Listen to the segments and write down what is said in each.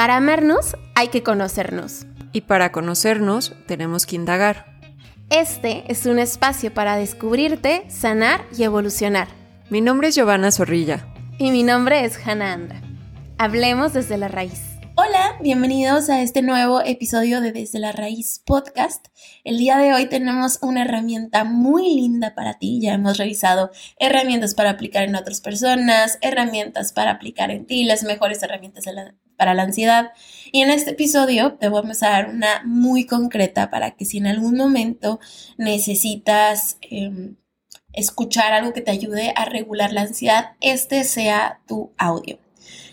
Para amarnos hay que conocernos. Y para conocernos tenemos que indagar. Este es un espacio para descubrirte, sanar y evolucionar. Mi nombre es Giovanna Zorrilla. Y mi nombre es Hannah Andra. Hablemos desde la raíz. Hola, bienvenidos a este nuevo episodio de Desde la Raíz podcast. El día de hoy tenemos una herramienta muy linda para ti. Ya hemos revisado herramientas para aplicar en otras personas, herramientas para aplicar en ti, las mejores herramientas para la ansiedad. Y en este episodio te vamos a dar una muy concreta para que si en algún momento necesitas... Em, escuchar algo que te ayude a regular la ansiedad, este sea tu audio.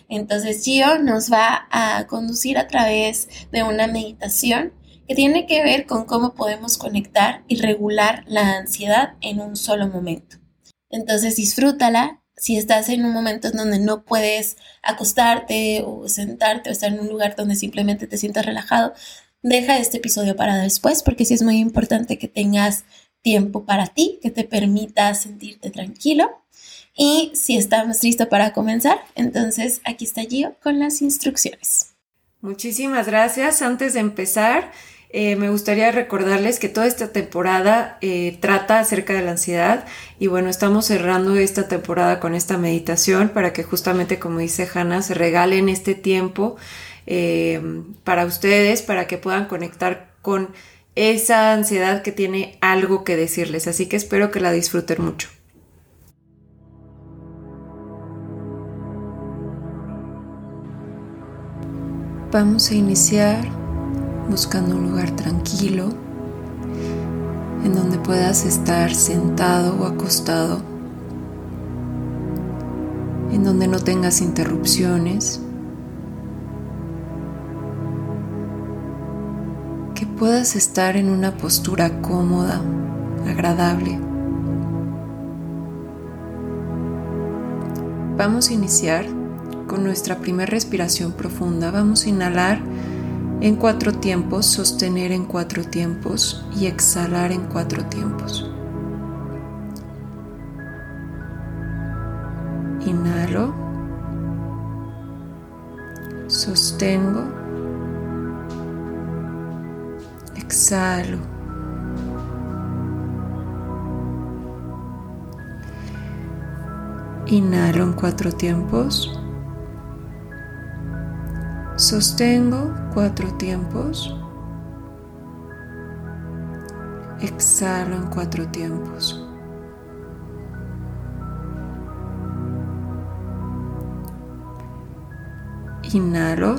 Entonces Gio nos va a conducir a través de una meditación que tiene que ver con cómo podemos conectar y regular la ansiedad en un solo momento. Entonces disfrútala. Si estás en un momento en donde no puedes acostarte o sentarte o estar en un lugar donde simplemente te sientas relajado, deja este episodio para después porque sí es muy importante que tengas tiempo para ti, que te permita sentirte tranquilo y si estamos listos para comenzar, entonces aquí está Gio con las instrucciones. Muchísimas gracias. Antes de empezar, eh, me gustaría recordarles que toda esta temporada eh, trata acerca de la ansiedad y bueno, estamos cerrando esta temporada con esta meditación para que justamente, como dice Hanna, se regalen este tiempo eh, para ustedes, para que puedan conectar con esa ansiedad que tiene algo que decirles. Así que espero que la disfruten mucho. Vamos a iniciar buscando un lugar tranquilo en donde puedas estar sentado o acostado, en donde no tengas interrupciones, que puedas estar en una postura cómoda, agradable. Vamos a iniciar con nuestra primera respiración profunda vamos a inhalar en cuatro tiempos, sostener en cuatro tiempos y exhalar en cuatro tiempos. Inhalo, sostengo, exhalo. Inhalo en cuatro tiempos. Sostengo cuatro tiempos. Exhalo en cuatro tiempos. Inhalo.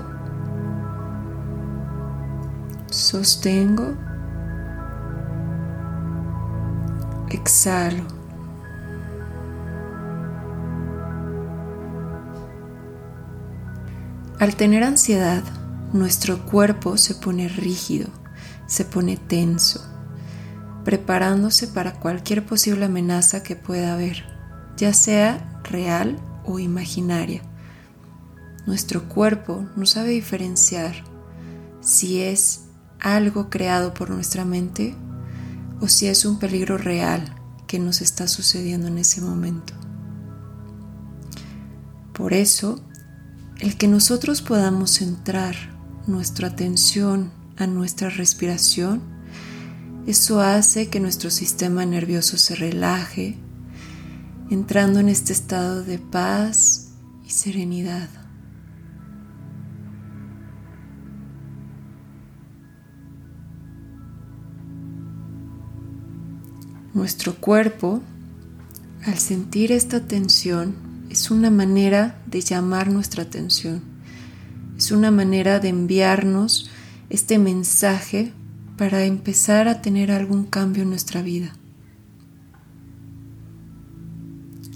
Sostengo. Exhalo. Al tener ansiedad, nuestro cuerpo se pone rígido, se pone tenso, preparándose para cualquier posible amenaza que pueda haber, ya sea real o imaginaria. Nuestro cuerpo no sabe diferenciar si es algo creado por nuestra mente o si es un peligro real que nos está sucediendo en ese momento. Por eso, el que nosotros podamos centrar nuestra atención a nuestra respiración, eso hace que nuestro sistema nervioso se relaje, entrando en este estado de paz y serenidad. Nuestro cuerpo, al sentir esta tensión, es una manera de llamar nuestra atención, es una manera de enviarnos este mensaje para empezar a tener algún cambio en nuestra vida.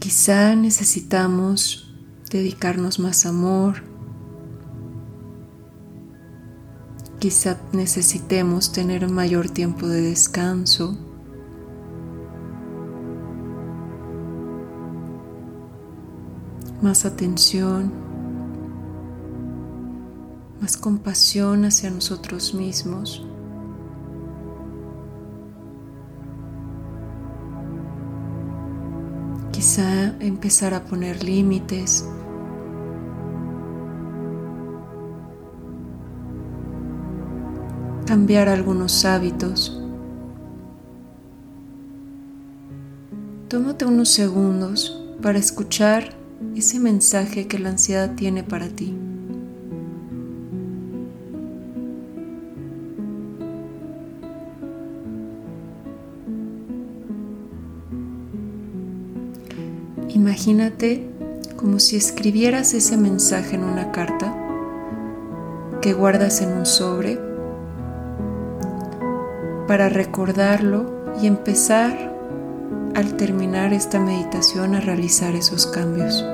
Quizá necesitamos dedicarnos más amor, quizá necesitemos tener mayor tiempo de descanso, más atención, más compasión hacia nosotros mismos. Quizá empezar a poner límites. cambiar algunos hábitos. Tómate unos segundos para escuchar ese mensaje que la ansiedad tiene para ti. Imagínate como si escribieras ese mensaje en una carta que guardas en un sobre para recordarlo y empezar al terminar esta meditación a realizar esos cambios.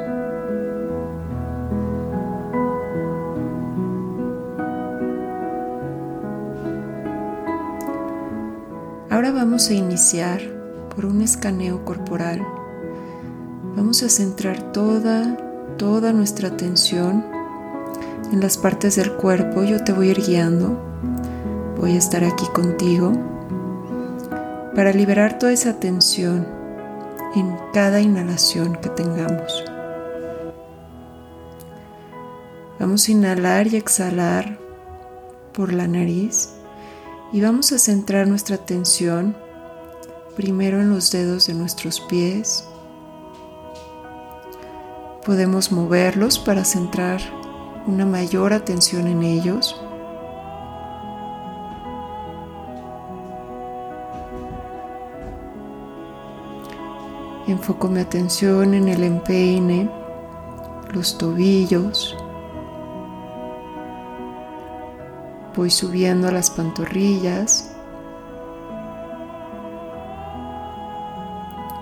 Ahora vamos a iniciar por un escaneo corporal Vamos a centrar toda, toda nuestra atención en las partes del cuerpo. Yo te voy a ir guiando. Voy a estar aquí contigo para liberar toda esa tensión en cada inhalación que tengamos. Vamos a inhalar y exhalar por la nariz y vamos a centrar nuestra atención primero en los dedos de nuestros pies, Podemos moverlos para centrar una mayor atención en ellos. Enfoco mi atención en el empeine, los tobillos. Voy subiendo a las pantorrillas,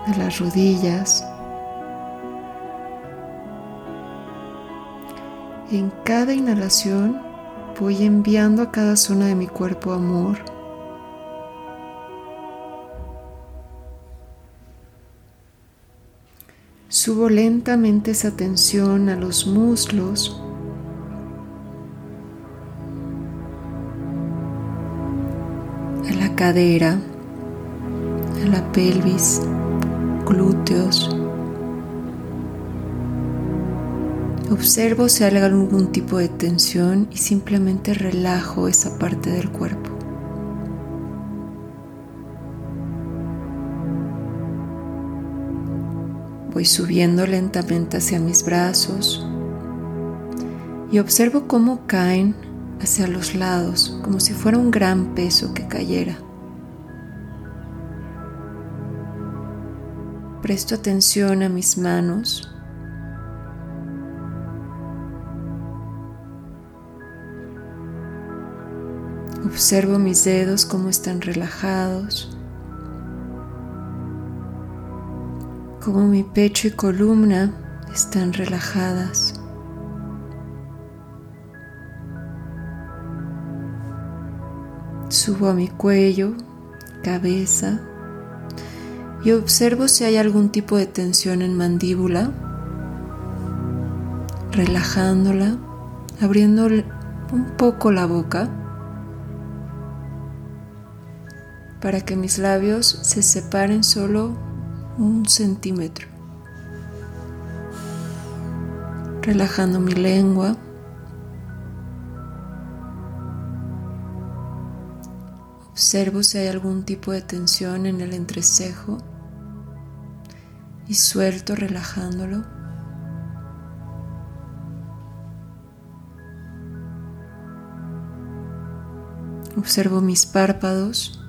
a las rodillas. En cada inhalación voy enviando a cada zona de mi cuerpo amor. Subo lentamente esa tensión a los muslos. A la cadera, a la pelvis, glúteos, Observo si hay algún tipo de tensión y simplemente relajo esa parte del cuerpo. Voy subiendo lentamente hacia mis brazos y observo cómo caen hacia los lados como si fuera un gran peso que cayera. Presto atención a mis manos Observo mis dedos cómo están relajados, cómo mi pecho y columna están relajadas. Subo a mi cuello, cabeza y observo si hay algún tipo de tensión en mandíbula, relajándola, abriendo un poco la boca. para que mis labios se separen solo un centímetro. Relajando mi lengua. Observo si hay algún tipo de tensión en el entrecejo y suelto relajándolo. Observo mis párpados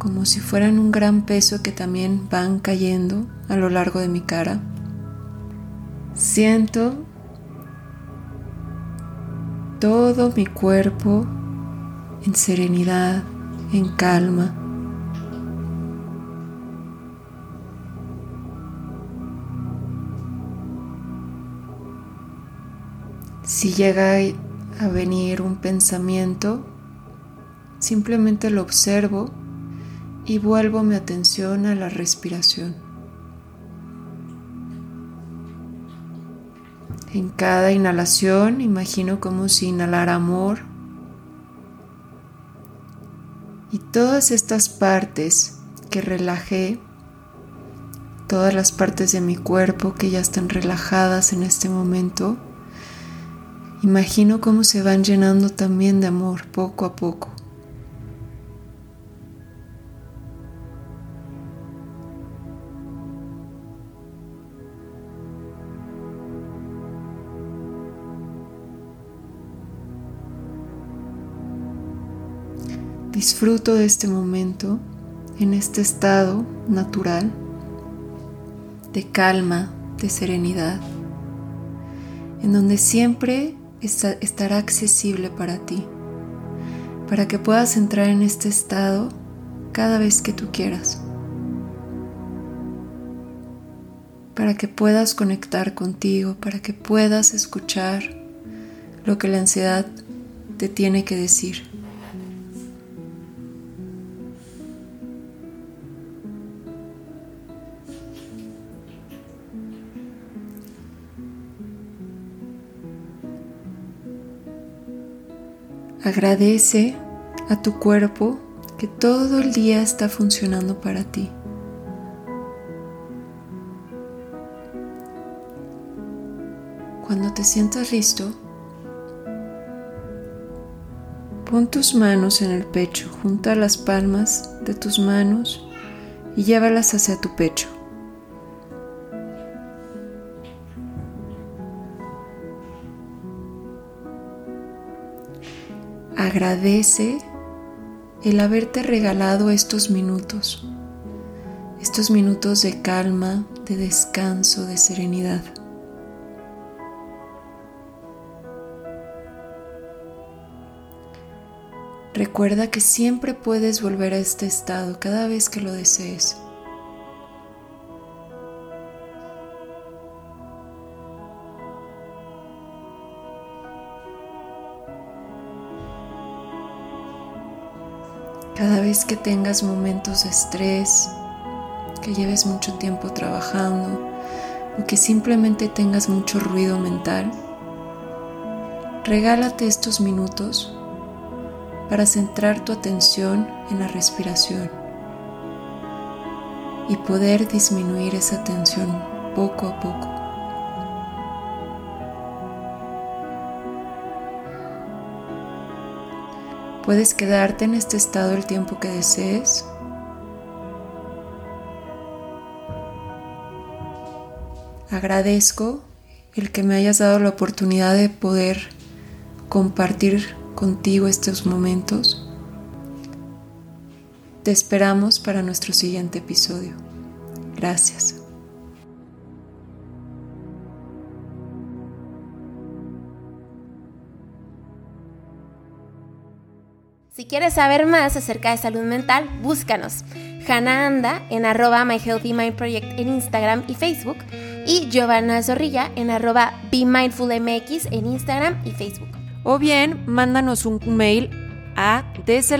como si fueran un gran peso que también van cayendo a lo largo de mi cara. Siento todo mi cuerpo en serenidad, en calma. Si llega a venir un pensamiento, simplemente lo observo y vuelvo mi atención a la respiración. En cada inhalación imagino como si inhalara amor y todas estas partes que relajé, todas las partes de mi cuerpo que ya están relajadas en este momento, Imagino cómo se van llenando también de amor poco a poco. Disfruto de este momento en este estado natural de calma, de serenidad, en donde siempre estará accesible para ti, para que puedas entrar en este estado cada vez que tú quieras, para que puedas conectar contigo, para que puedas escuchar lo que la ansiedad te tiene que decir. Agradece a tu cuerpo que todo el día está funcionando para ti. Cuando te sientas listo, pon tus manos en el pecho, junta las palmas de tus manos y llévalas hacia tu pecho. Agradece el haberte regalado estos minutos, estos minutos de calma, de descanso, de serenidad. Recuerda que siempre puedes volver a este estado cada vez que lo desees. Cada vez que tengas momentos de estrés, que lleves mucho tiempo trabajando o que simplemente tengas mucho ruido mental, regálate estos minutos para centrar tu atención en la respiración y poder disminuir esa tensión poco a poco. Puedes quedarte en este estado el tiempo que desees. Agradezco el que me hayas dado la oportunidad de poder compartir contigo estos momentos. Te esperamos para nuestro siguiente episodio. Gracias. Si quieres saber más acerca de salud mental, búscanos. Hannah Anda en arroba My Healthy Mind Project en Instagram y Facebook y Giovanna Zorrilla en arroba Be Mindful MX en Instagram y Facebook. O bien, mándanos un mail a desde